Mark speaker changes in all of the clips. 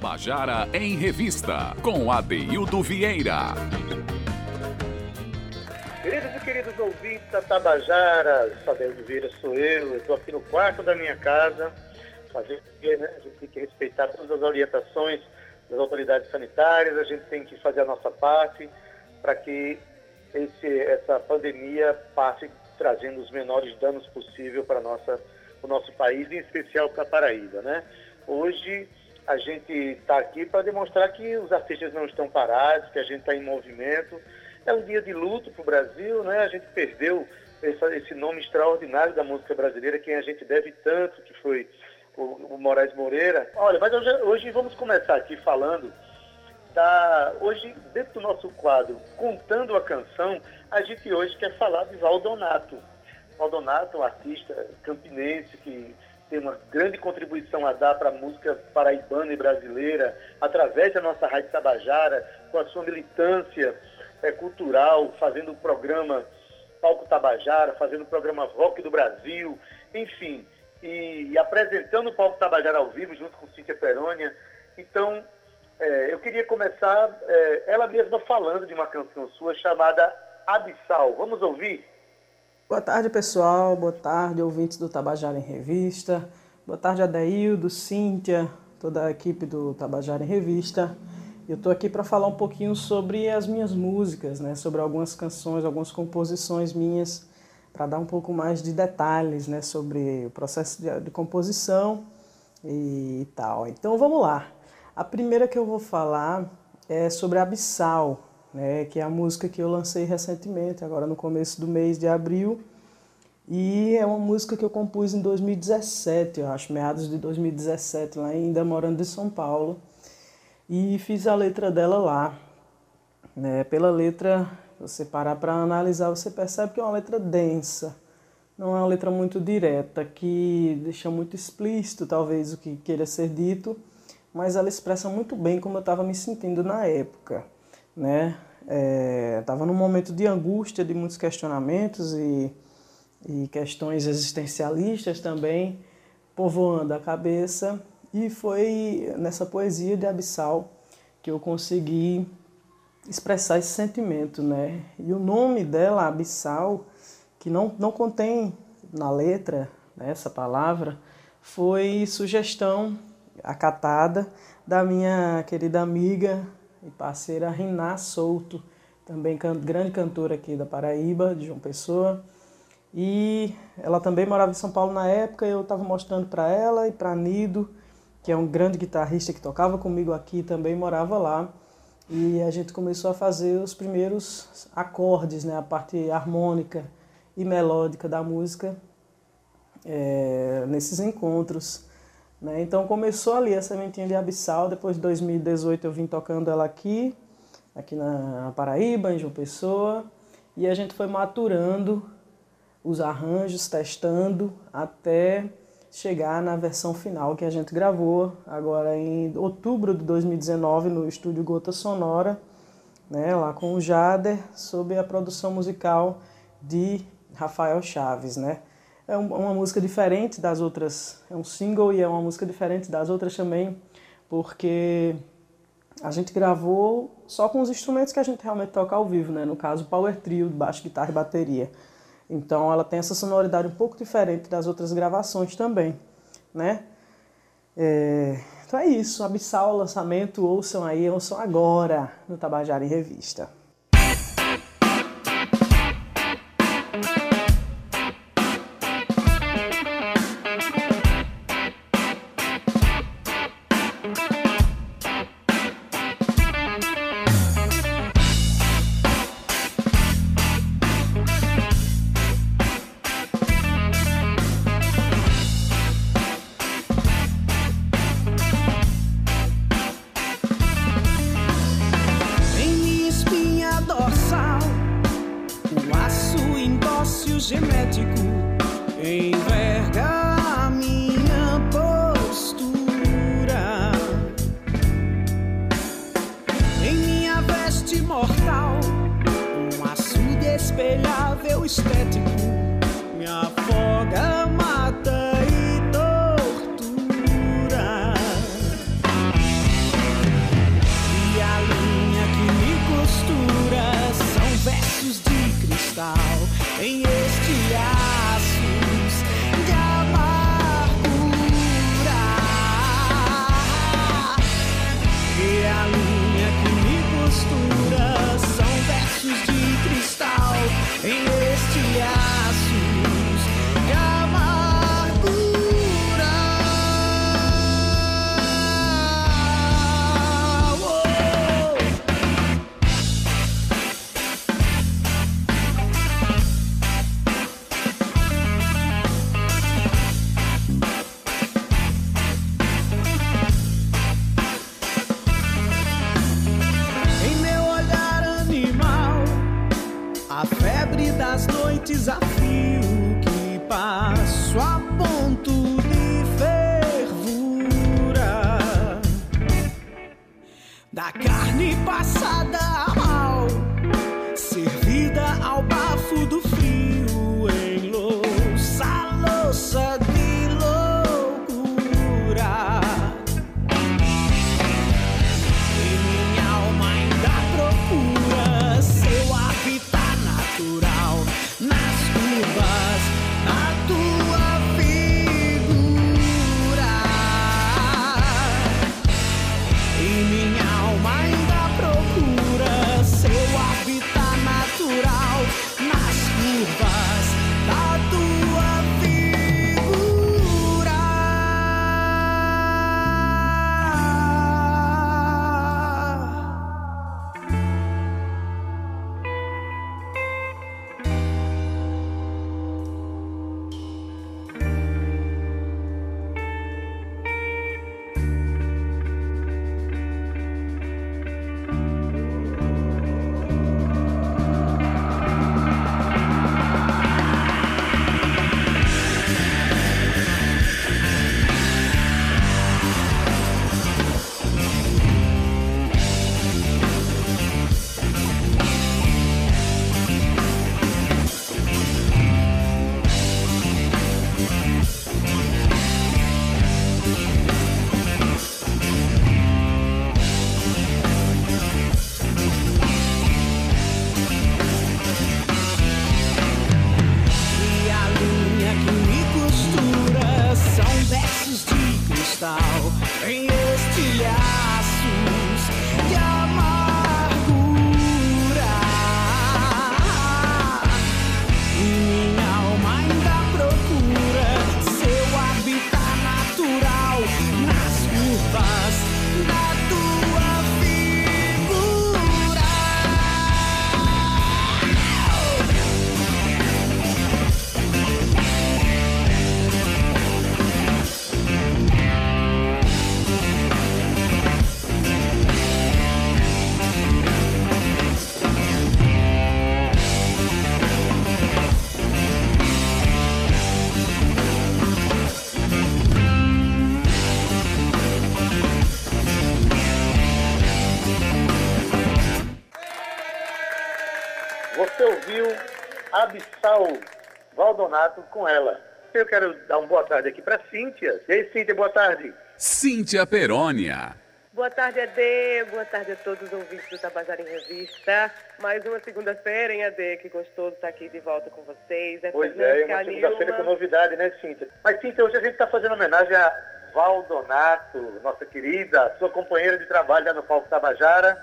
Speaker 1: Tabajara em Revista, com Adeildo Vieira.
Speaker 2: Queridos e queridos ouvintes da Tabajara, Adeildo Vieira sou eu, estou aqui no quarto da minha casa, fazendo né? a gente tem que respeitar todas as orientações das autoridades sanitárias, a gente tem que fazer a nossa parte para que esse, essa pandemia passe trazendo os menores danos possível para o nosso país, em especial para a Paraíba, né? Hoje a gente está aqui para demonstrar que os artistas não estão parados, que a gente está em movimento. É um dia de luto para o Brasil, né? A gente perdeu essa, esse nome extraordinário da música brasileira, quem a gente deve tanto, que foi o, o Moraes Moreira. Olha, mas hoje, hoje vamos começar aqui falando da... Hoje, dentro do nosso quadro, Contando a Canção, a gente hoje quer falar de Valdonato. Valdonato, um artista campinense que tem uma grande contribuição a dar para a música paraibana e brasileira, através da nossa Rádio Tabajara, com a sua militância é, cultural, fazendo o programa Palco Tabajara, fazendo o programa Rock do Brasil, enfim, e, e apresentando o Palco Tabajara ao vivo, junto com Cíntia Perônia. Então, é, eu queria começar é, ela mesma falando de uma canção sua chamada Abissal. Vamos ouvir?
Speaker 3: Boa tarde, pessoal. Boa tarde, ouvintes do Tabajara em Revista. Boa tarde, Adaildo, Cíntia, toda a equipe do Tabajara em Revista. Eu estou aqui para falar um pouquinho sobre as minhas músicas, né? sobre algumas canções, algumas composições minhas, para dar um pouco mais de detalhes né? sobre o processo de, de composição e tal. Então vamos lá. A primeira que eu vou falar é sobre Abissal, né, que é a música que eu lancei recentemente, agora no começo do mês de abril. E é uma música que eu compus em 2017, eu acho, meados de 2017, lá ainda morando em São Paulo. E fiz a letra dela lá. Né? Pela letra, você parar para analisar, você percebe que é uma letra densa. Não é uma letra muito direta, que deixa muito explícito, talvez, o que queira ser dito, mas ela expressa muito bem como eu estava me sentindo na época né? Estava é, num momento de angústia, de muitos questionamentos e, e questões existencialistas também povoando a cabeça. E foi nessa poesia de Abissal que eu consegui expressar esse sentimento, né? E o nome dela, Abissal, que não, não contém na letra né, essa palavra, foi sugestão acatada da minha querida amiga e parceira Riná Souto, também can grande cantora aqui da Paraíba, de João Pessoa. E ela também morava em São Paulo na época, eu estava mostrando para ela e para Nido, que é um grande guitarrista que tocava comigo aqui, também morava lá. E a gente começou a fazer os primeiros acordes, né, a parte harmônica e melódica da música é, nesses encontros. Né? Então começou ali a sementinha de abissal, depois de 2018 eu vim tocando ela aqui, aqui na Paraíba, em João Pessoa, e a gente foi maturando os arranjos, testando até chegar na versão final que a gente gravou agora em outubro de 2019 no estúdio Gota Sonora, né, lá com o Jader, sob a produção musical de Rafael Chaves, né? É uma música diferente das outras, é um single e é uma música diferente das outras também, porque a gente gravou só com os instrumentos que a gente realmente toca ao vivo, né? No caso, power trio, baixo, guitarra e bateria. Então ela tem essa sonoridade um pouco diferente das outras gravações também, né? É... Então é isso, Abissal, lançamento, ouçam aí, ouçam agora no Tabajara em Revista. espelhável estético. Minha da carne passada.
Speaker 2: Valdonato com ela. Eu quero dar uma boa tarde aqui para Cíntia. E aí, Cíntia, boa tarde.
Speaker 1: Cíntia Perônia.
Speaker 4: Boa tarde, Ade. Boa tarde a todos os ouvintes do Tabajara em Revista. Mais uma segunda-feira, hein, Ade? Que gostoso estar aqui de volta com vocês.
Speaker 2: Essa pois é, uma segunda-feira com novidade, né, Cíntia? Mas, Cíntia, hoje a gente está fazendo homenagem a Valdonato, nossa querida, sua companheira de trabalho lá no Palco Tabajara.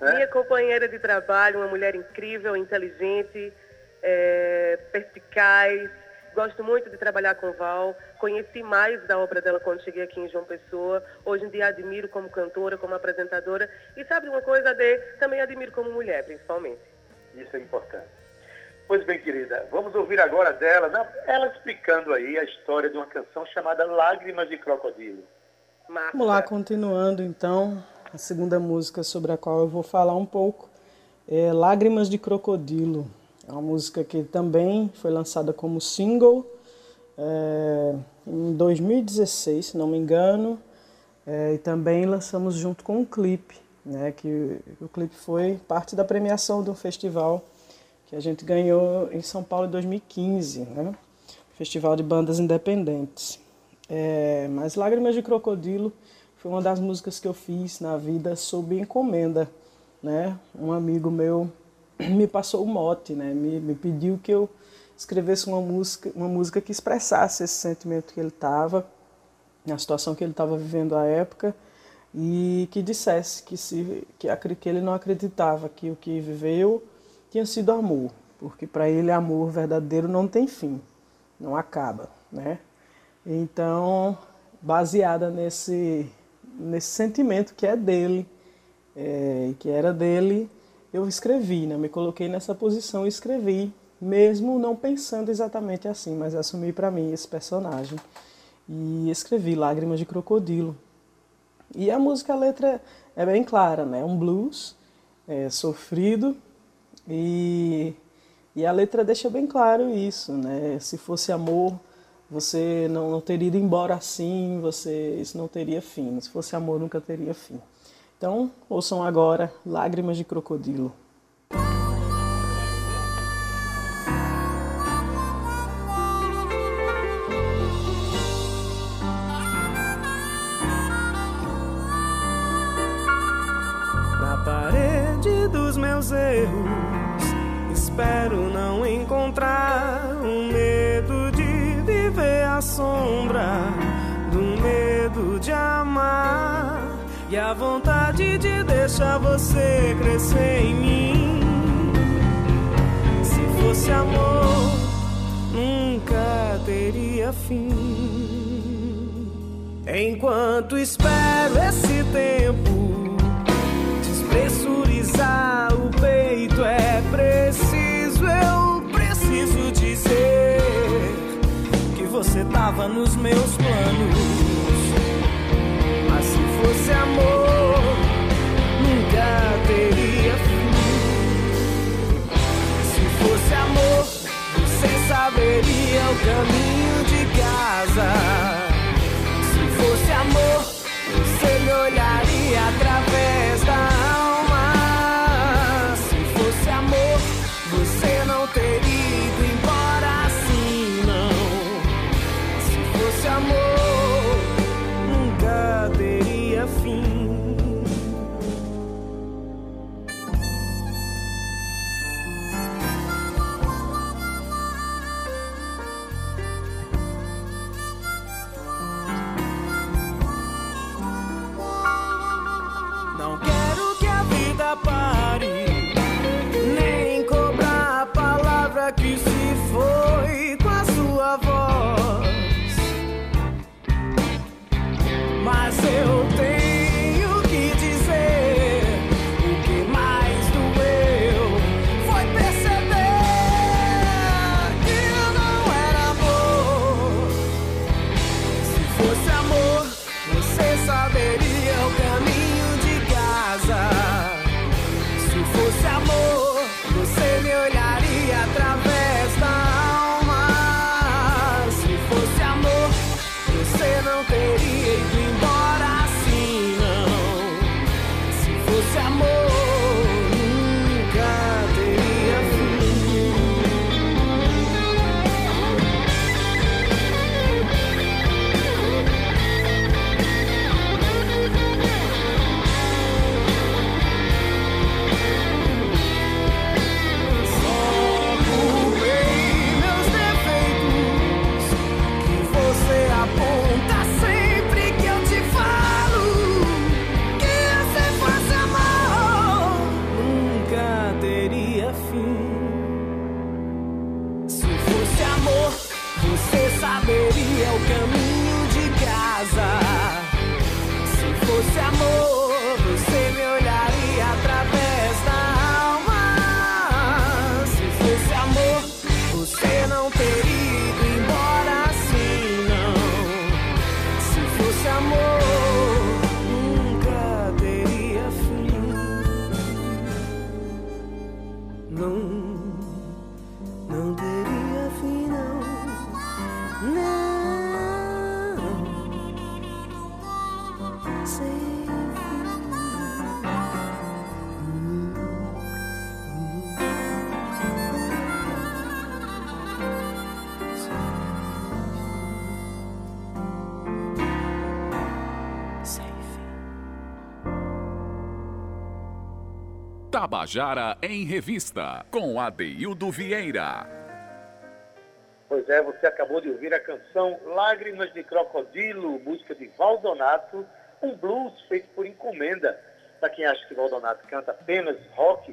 Speaker 4: Né? Minha companheira de trabalho, uma mulher incrível, inteligente, é, perspicaz. Gosto muito de trabalhar com Val. Conheci mais da obra dela quando cheguei aqui em João Pessoa. Hoje em dia admiro como cantora, como apresentadora. E sabe uma coisa, Adê? Também admiro como mulher, principalmente.
Speaker 2: Isso é importante. Pois bem, querida, vamos ouvir agora dela, ela explicando aí a história de uma canção chamada Lágrimas de Crocodilo.
Speaker 3: Vamos lá, continuando então, a segunda música sobre a qual eu vou falar um pouco é Lágrimas de Crocodilo. É uma música que também foi lançada como single é, em 2016, se não me engano, é, e também lançamos junto com um clipe, né, que o clipe foi parte da premiação do festival que a gente ganhou em São Paulo em 2015, né, Festival de Bandas Independentes. É, mas Lágrimas de Crocodilo foi uma das músicas que eu fiz na vida sob encomenda, né? Um amigo meu me passou o mote, né? Me, me pediu que eu escrevesse uma música, uma música que expressasse esse sentimento que ele estava, a situação que ele estava vivendo à época e que dissesse que se que, que ele não acreditava que o que viveu tinha sido amor, porque para ele amor verdadeiro não tem fim, não acaba, né? Então, baseada nesse nesse sentimento que é dele, é, que era dele, eu escrevi, né? me coloquei nessa posição e escrevi, mesmo não pensando exatamente assim, mas assumi para mim esse personagem. E escrevi Lágrimas de Crocodilo. E a música, a letra é bem clara, né? Um blues é, sofrido e, e a letra deixa bem claro isso, né? Se fosse amor, você não, não teria ido embora assim, você isso não teria fim. Se fosse amor, nunca teria fim. Então, ouçam agora Lágrimas de Crocodilo.
Speaker 5: Na parede dos meus erros, espero não encontrar um medo de viver à sombra do medo de amar e a vontade de deixar você crescer em mim. Se fosse amor, nunca teria fim. Enquanto espero esse tempo despressurizar o peito, é preciso, eu preciso dizer que você tava nos meus planos
Speaker 1: Tabajara em Revista, com Adeildo Vieira.
Speaker 2: Pois é, você acabou de ouvir a canção Lágrimas de Crocodilo, música de Valdonato, um blues feito por encomenda. Para quem acha que Valdonato canta apenas rock,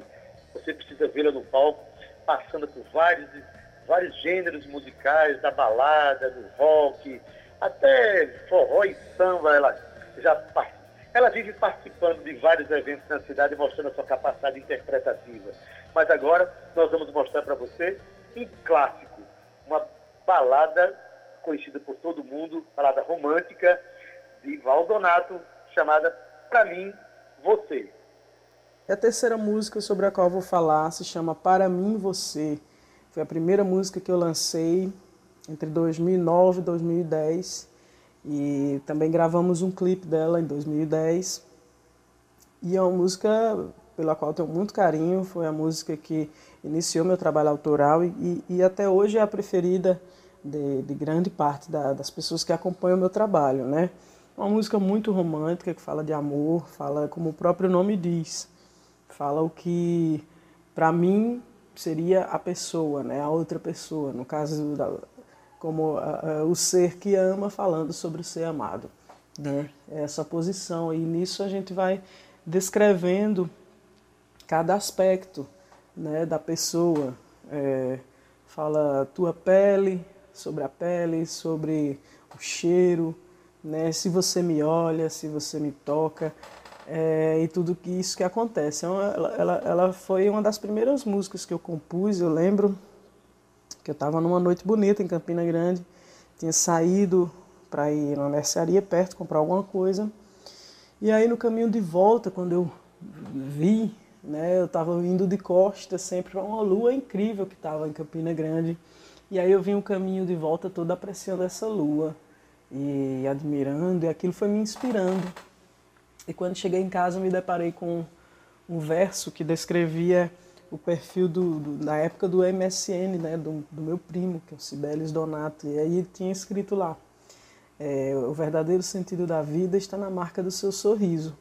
Speaker 2: você precisa vê-lo no palco, passando por vários, vários gêneros musicais, da balada, do rock, até forró e samba. Ela já par- ela vive participando de vários eventos na cidade, mostrando a sua capacidade interpretativa. Mas agora nós vamos mostrar para você um clássico, uma balada conhecida por todo mundo, balada romântica de Valdonato, chamada Pra Mim, Você.
Speaker 3: E a terceira música sobre a qual vou falar se chama Para Mim Você. Foi a primeira música que eu lancei entre 2009 e 2010 e também gravamos um clipe dela em 2010. E é uma música pela qual tenho muito carinho, foi a música que iniciou meu trabalho autoral e, e até hoje é a preferida de, de grande parte da, das pessoas que acompanham o meu trabalho, né? Uma música muito romântica que fala de amor, fala como o próprio nome diz, fala o que para mim seria a pessoa, né? A outra pessoa, no caso da, como a, o ser que ama falando sobre o ser amado, né? Essa posição e nisso a gente vai descrevendo cada aspecto, né, da pessoa. É, fala tua pele, sobre a pele, sobre o cheiro, né? Se você me olha, se você me toca, é, e tudo que isso que acontece. Então, ela, ela, ela foi uma das primeiras músicas que eu compus. Eu lembro que eu estava numa noite bonita em Campina Grande, tinha saído para ir numa mercearia perto comprar alguma coisa. E aí no caminho de volta, quando eu vi, né, eu estava indo de costa sempre para uma lua incrível que estava em Campina Grande. E aí eu vim o caminho de volta todo apreciando essa lua e admirando, e aquilo foi me inspirando. E quando cheguei em casa, me deparei com um verso que descrevia o perfil do, do, da época do MSN, né, do, do, meu primo, que é o Sibelis Donato. E aí tinha escrito lá: é, o verdadeiro sentido da vida está na marca do seu sorriso.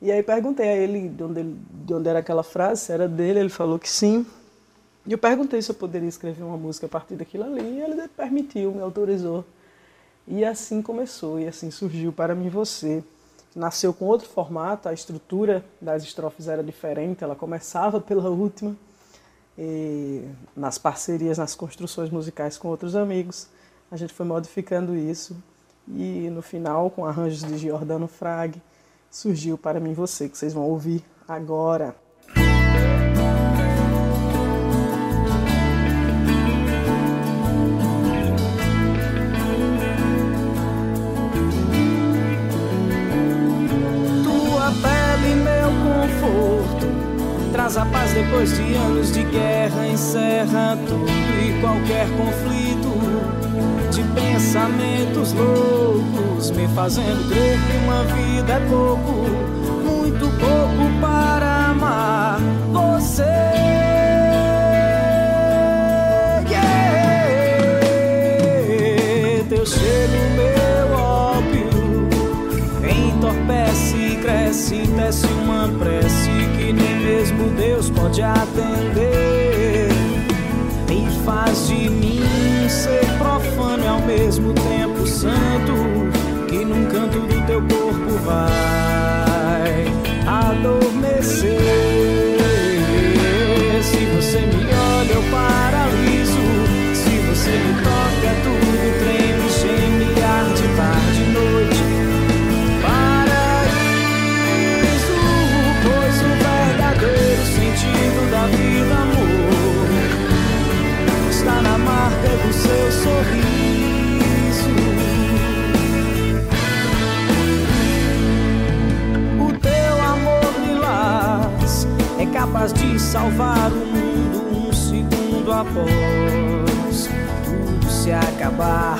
Speaker 3: E aí perguntei a ele de onde, ele, de onde era aquela frase, se era dele, ele falou que sim. E eu perguntei se eu poderia escrever uma música a partir daquilo ali, e ele permitiu, me autorizou. E assim começou, e assim surgiu Para Mim Você. Nasceu com outro formato, a estrutura das estrofes era diferente, ela começava pela última, nas parcerias, nas construções musicais com outros amigos, a gente foi modificando isso, e no final, com arranjos de Giordano Frag, surgiu Para Mim Você, que vocês vão ouvir agora.
Speaker 5: Depois de anos de guerra, encerra tudo e qualquer conflito de pensamentos loucos, me fazendo crer que uma vida é pouco, muito pouco para amar você. Teu cheiro, meu ópio, entorpece cresce, desce uma prece mesmo Deus pode atender. E faz de mim ser profano e ao mesmo tempo santo, que num canto do teu corpo vai adormecer. Salvar o mundo um segundo após tudo se acabar.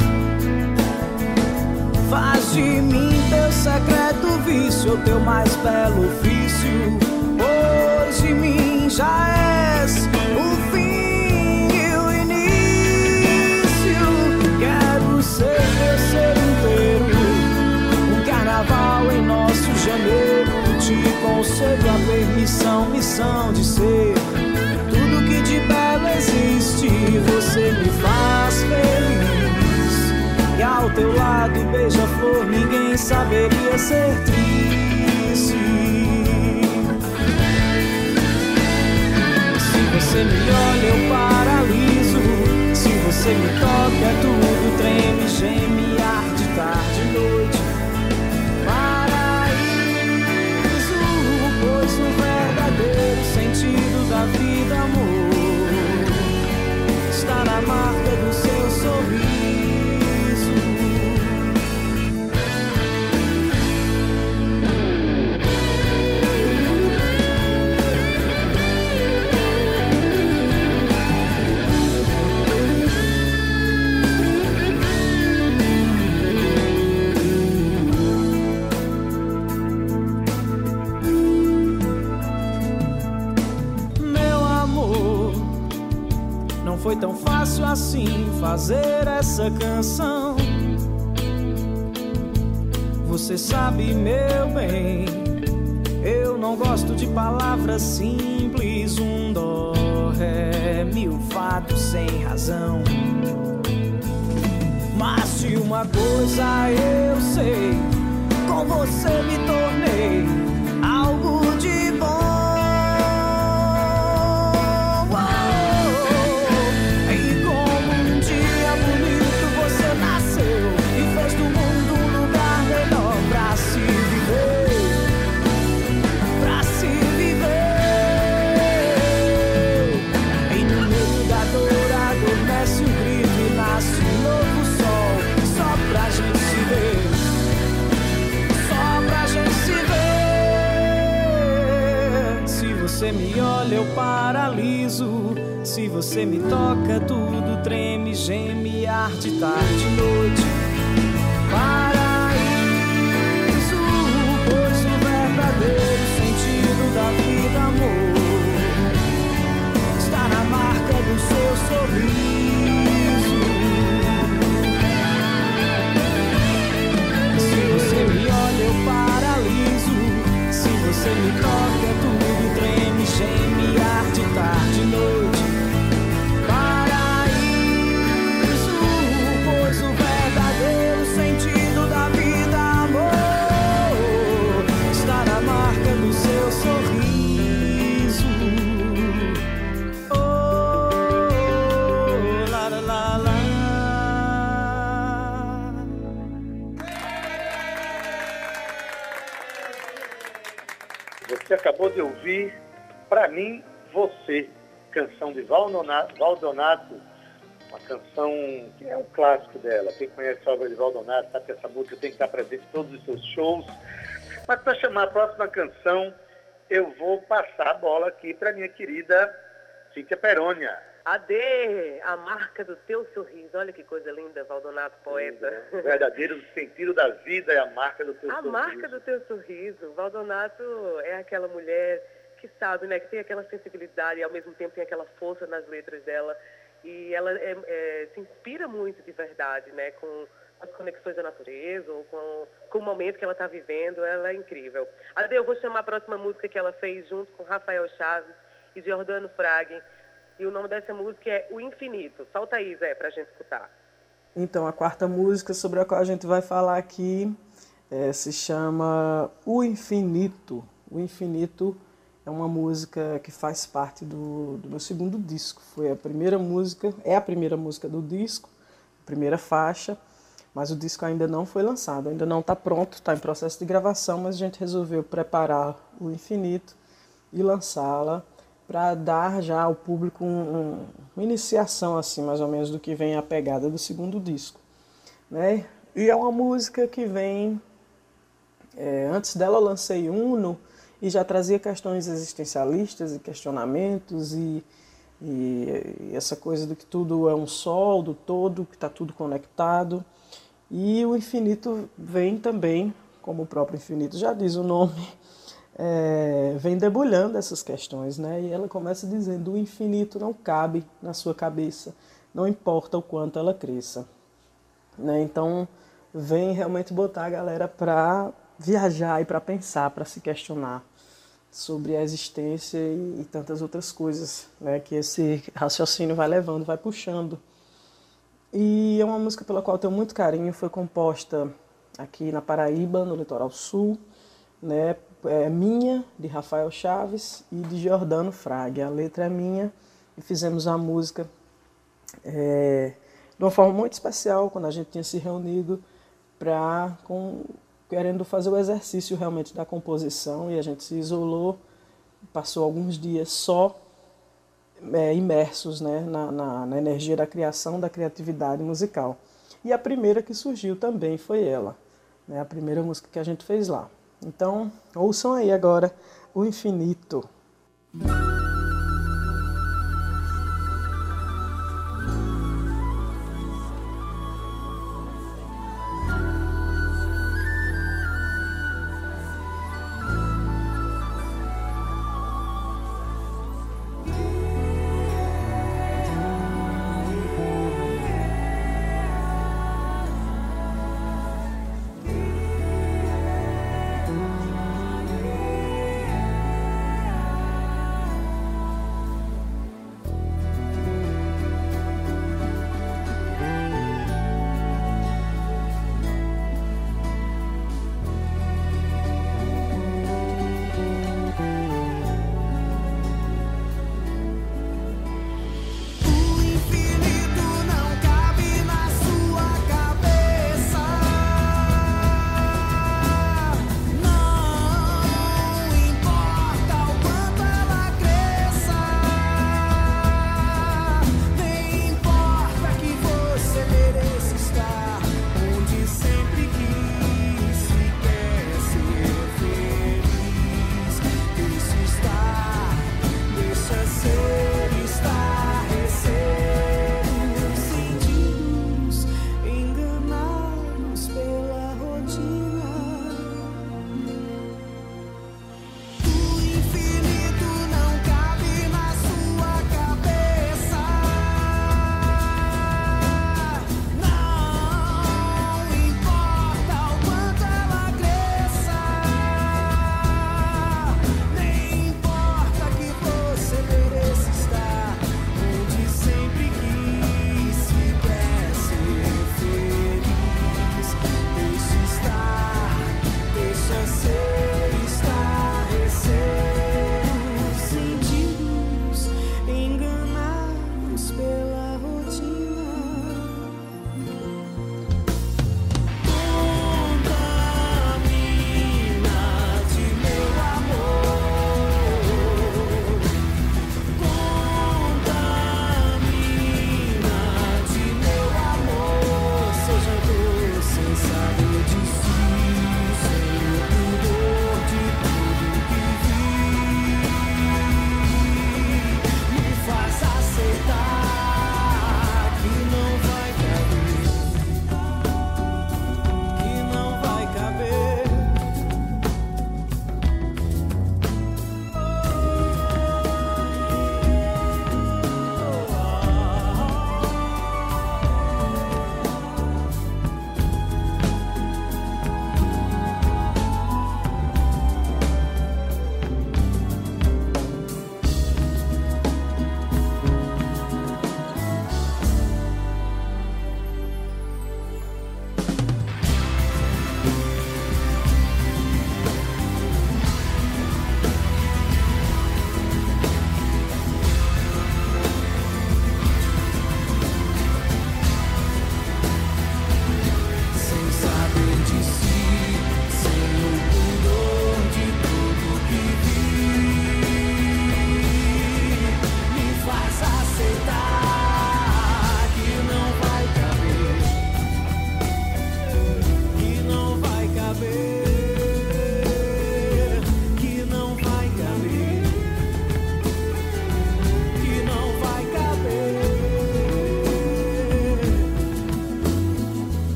Speaker 5: Faz de mim teu secreto vício, teu mais belo ofício. Pois de mim já és o fim e o início. Quero ser teu ser inteiro, um carnaval em nosso janeiro. Te concedo a permissão, missão de ser teu lado, beija-flor, ninguém saberia ser triste. você me olha, eu paraliso. Se você me toca, tudo treme, geme, arde, tarde, fazer essa canção. Você sabe, meu bem, eu não gosto de palavras simples. Um dó, ré, mil fatos sem razão. Mas se uma coisa eu sei, com você me você me toca, tudo treme, geme, arde, tarde, Você
Speaker 2: acabou de ouvir, para mim, você, canção de Valdonato, uma canção que é um clássico dela. Quem conhece a obra de Valdonato sabe que essa música tem que estar presente em todos os seus shows. Mas para chamar a próxima canção, eu vou passar a bola aqui para minha querida Cíntia Perônia.
Speaker 4: Ade, a marca do teu sorriso. Olha que coisa linda, Valdonato, poeta.
Speaker 2: O verdadeiro sentido da vida é a marca do teu
Speaker 4: a
Speaker 2: sorriso.
Speaker 4: A marca do teu sorriso. Valdonato é aquela mulher que sabe, né, que tem aquela sensibilidade e ao mesmo tempo tem aquela força nas letras dela. E ela é, é, se inspira muito de verdade, né, com as conexões da natureza ou com, com o momento que ela está vivendo. Ela é incrível. Ade, eu vou chamar a próxima música que ela fez junto com Rafael Chaves e Giordano Fraghe. E o nome dessa música é O Infinito. Solta aí, Zé, para a gente escutar.
Speaker 3: Então, a quarta música sobre a qual a gente vai falar aqui é, se chama O Infinito. O Infinito é uma música que faz parte do, do meu segundo disco. Foi a primeira música, é a primeira música do disco, primeira faixa, mas o disco ainda não foi lançado, ainda não está pronto, está em processo de gravação, mas a gente resolveu preparar o Infinito e lançá-la para dar já ao público um, um, uma iniciação assim, mais ou menos do que vem a pegada do segundo disco, né? E é uma música que vem é, antes dela eu lancei Uno e já trazia questões existencialistas e questionamentos e, e, essa coisa do que tudo é um sol, do todo, que está tudo conectado. E o infinito vem também, como o próprio infinito já diz o nome, é, vem debulhando essas questões, né? E ela começa dizendo: o infinito não cabe na sua cabeça, não importa o quanto ela cresça. Né? Então, vem realmente botar a galera para viajar e para pensar, para se questionar sobre a existência e, e, tantas outras coisas né, que esse raciocínio vai levando, vai puxando. E é uma música pela qual eu tenho muito carinho, foi composta aqui na Paraíba, no litoral sul, né, é minha, de Rafael Chaves e de Giordano Fraga. A letra é minha e fizemos a música é, de uma forma muito especial, quando a gente tinha se reunido para querendo fazer o exercício realmente da composição e a gente se isolou, passou alguns dias só é, imersos né, na, na, na, energia da criação, da criatividade musical. E a primeira que surgiu também foi ela, né, a primeira música que a gente fez lá. Então, ouçam aí agora O Infinito.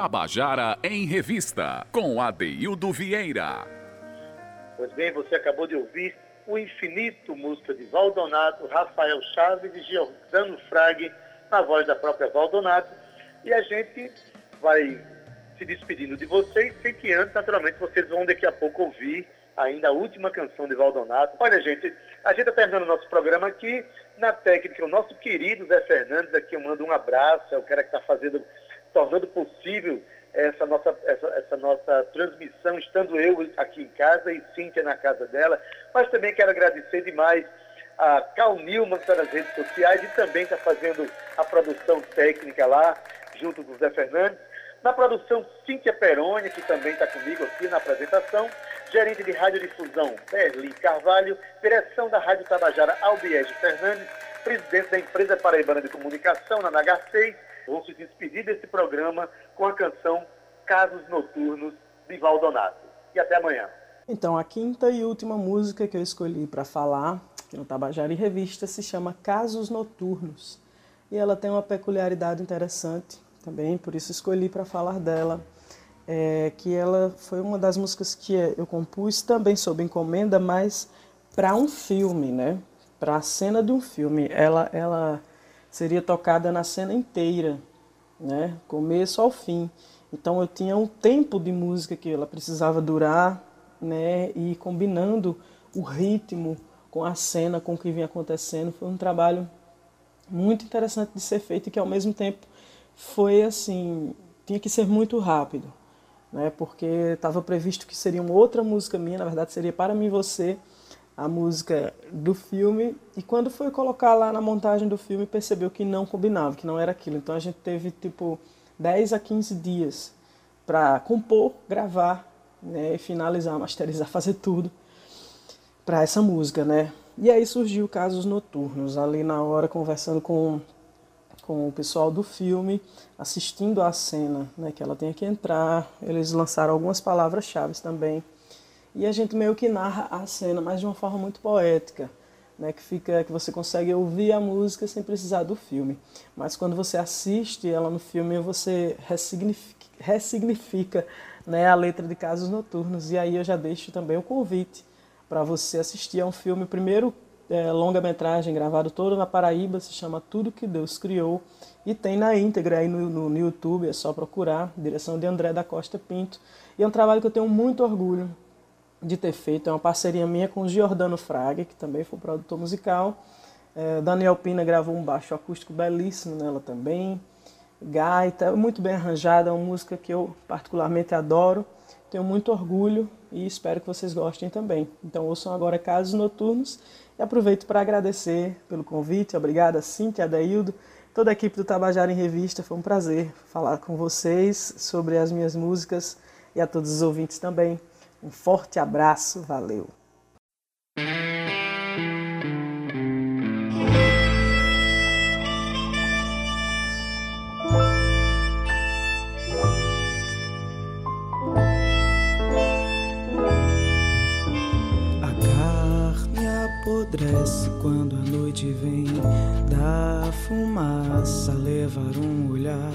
Speaker 1: Tabajara em Revista, com Adeildo Vieira.
Speaker 2: Pois bem, você acabou de ouvir o Infinito, música de Valdonato, Rafael Chaves e Giordano Frag, na voz da própria Valdonato. E a gente vai se despedindo de vocês, sem que antes, naturalmente, vocês vão daqui a pouco ouvir ainda a última canção de Valdonato. Olha, gente, a gente está terminando o nosso programa aqui na técnica, o nosso querido Zé Fernandes, aqui eu mando um abraço, é o cara que está fazendo, tornando possível essa nossa, essa, essa, nossa transmissão, estando eu aqui em casa e Cíntia na casa dela, mas também quero agradecer demais a Cal Nilman, nas redes sociais e também está fazendo a produção técnica lá, junto com o Zé Fernandes. Na produção, Cíntia Peroni, que também está comigo aqui na apresentação. Gerente de Radiodifusão, Berlim Carvalho. Direção da Rádio Tabajara, Albiege Fernandes. Presidente da Empresa Paraibana de Comunicação, na NH6. Vou se despedir desse programa com a canção Casos Noturnos, de Valdonato. E até amanhã.
Speaker 3: Então, a quinta e última música que eu escolhi para falar aqui no Tabajara em Revista se chama Casos Noturnos. E ela tem uma peculiaridade interessante também, por isso escolhi para falar dela, é, que ela foi uma das músicas que eu compus também sob encomenda, mas para um filme, né? Para a cena de um filme. Ela, ela seria tocada na cena inteira, né? Começo ao fim. Então eu tinha um tempo de música que ela precisava durar, né? E combinando o ritmo com a cena, com o que vinha acontecendo, foi um trabalho muito interessante de ser feito e que ao mesmo tempo foi assim, tinha que ser muito rápido, né? Porque estava previsto que seria uma outra música minha, na verdade seria para mim você, a música do filme, e quando foi colocar lá na montagem do filme, percebeu que não combinava, que não era aquilo. Então a gente teve tipo 10 a 15 dias para compor, gravar, né, finalizar, masterizar, fazer tudo para essa música, né? E aí surgiu Casos Noturnos, ali na hora conversando com com o pessoal do filme assistindo à cena, né, que ela tem que entrar. Eles lançaram algumas palavras-chave também. E a gente meio que narra a cena, mas de uma forma muito poética, né, que fica que você consegue ouvir a música sem precisar do filme. Mas quando você assiste ela no filme, você ressignifica, ressignifica né, a letra de Casos Noturnos. E aí eu já deixo também o convite para você assistir a um filme primeiro é, longa-metragem gravado todo na Paraíba, se chama Tudo que Deus Criou, e tem na íntegra aí no, no, no, YouTube, é só procurar, direção de André da Costa Pinto. E é um trabalho que eu tenho muito orgulho de ter feito, é uma parceria minha com o Giordano Fraga, que também foi produtor musical. É, Daniel Pina gravou um baixo acústico belíssimo nela também. Gaita, muito bem arranjada, é uma música que eu particularmente adoro. Tenho muito orgulho e espero que vocês gostem também. Então ouçam agora Casos Noturnos e aproveito para agradecer pelo convite. Obrigada, Cintia, Adaildo, toda a equipe do Tabajara em Revista. Foi um prazer falar com vocês sobre as minhas músicas e a todos os ouvintes também. Um forte abraço, valeu!
Speaker 5: apodrece quando a noite vem da fumaça levar um olhar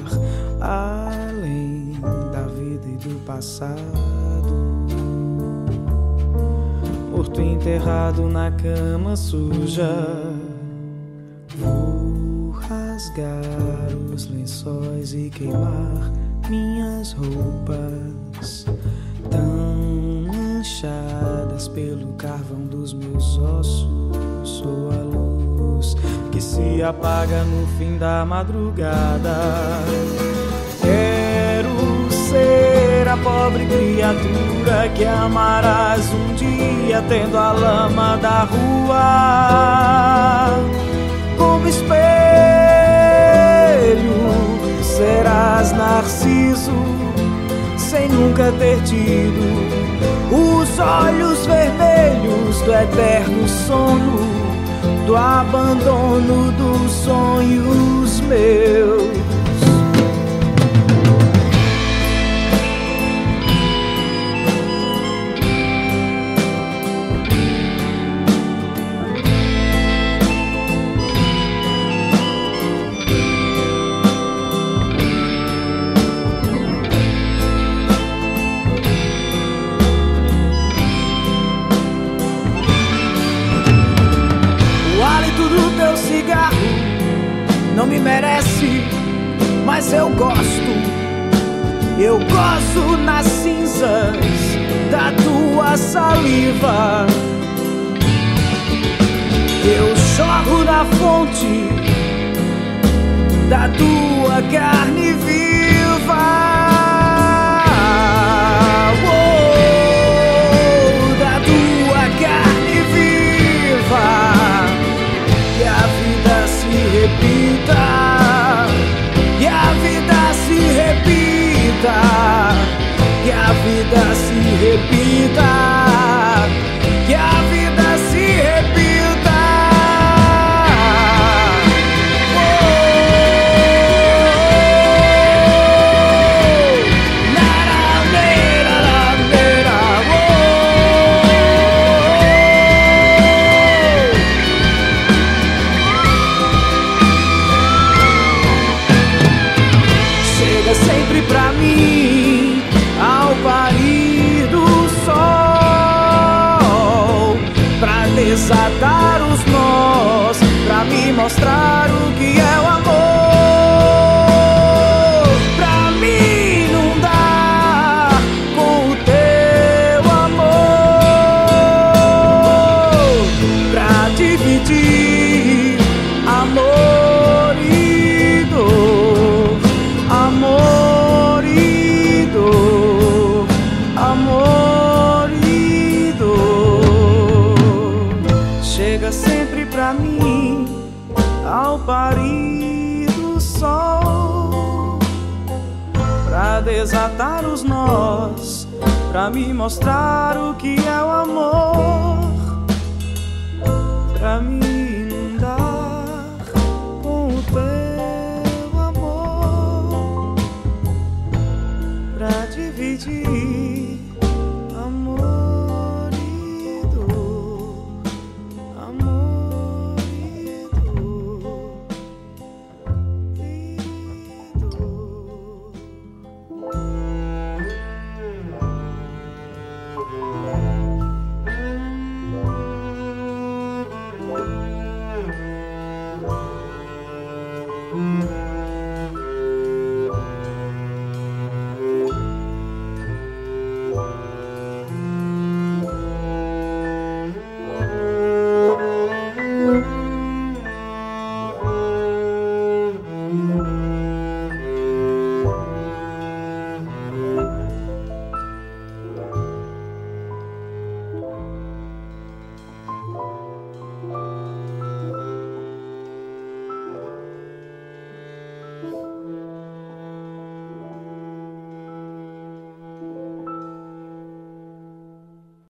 Speaker 5: além da vida e do passado. Morto enterrado na cama suja, vou rasgar os lençóis e queimar minhas roupas tão manchadas pelo carvão dos meus ossos. Sou a luz que se apaga no fim da madrugada. Pobre criatura que amarás um dia, tendo a lama da rua como espelho. Serás narciso sem nunca ter tido os olhos vermelhos do eterno sono, do abandono dos sonhos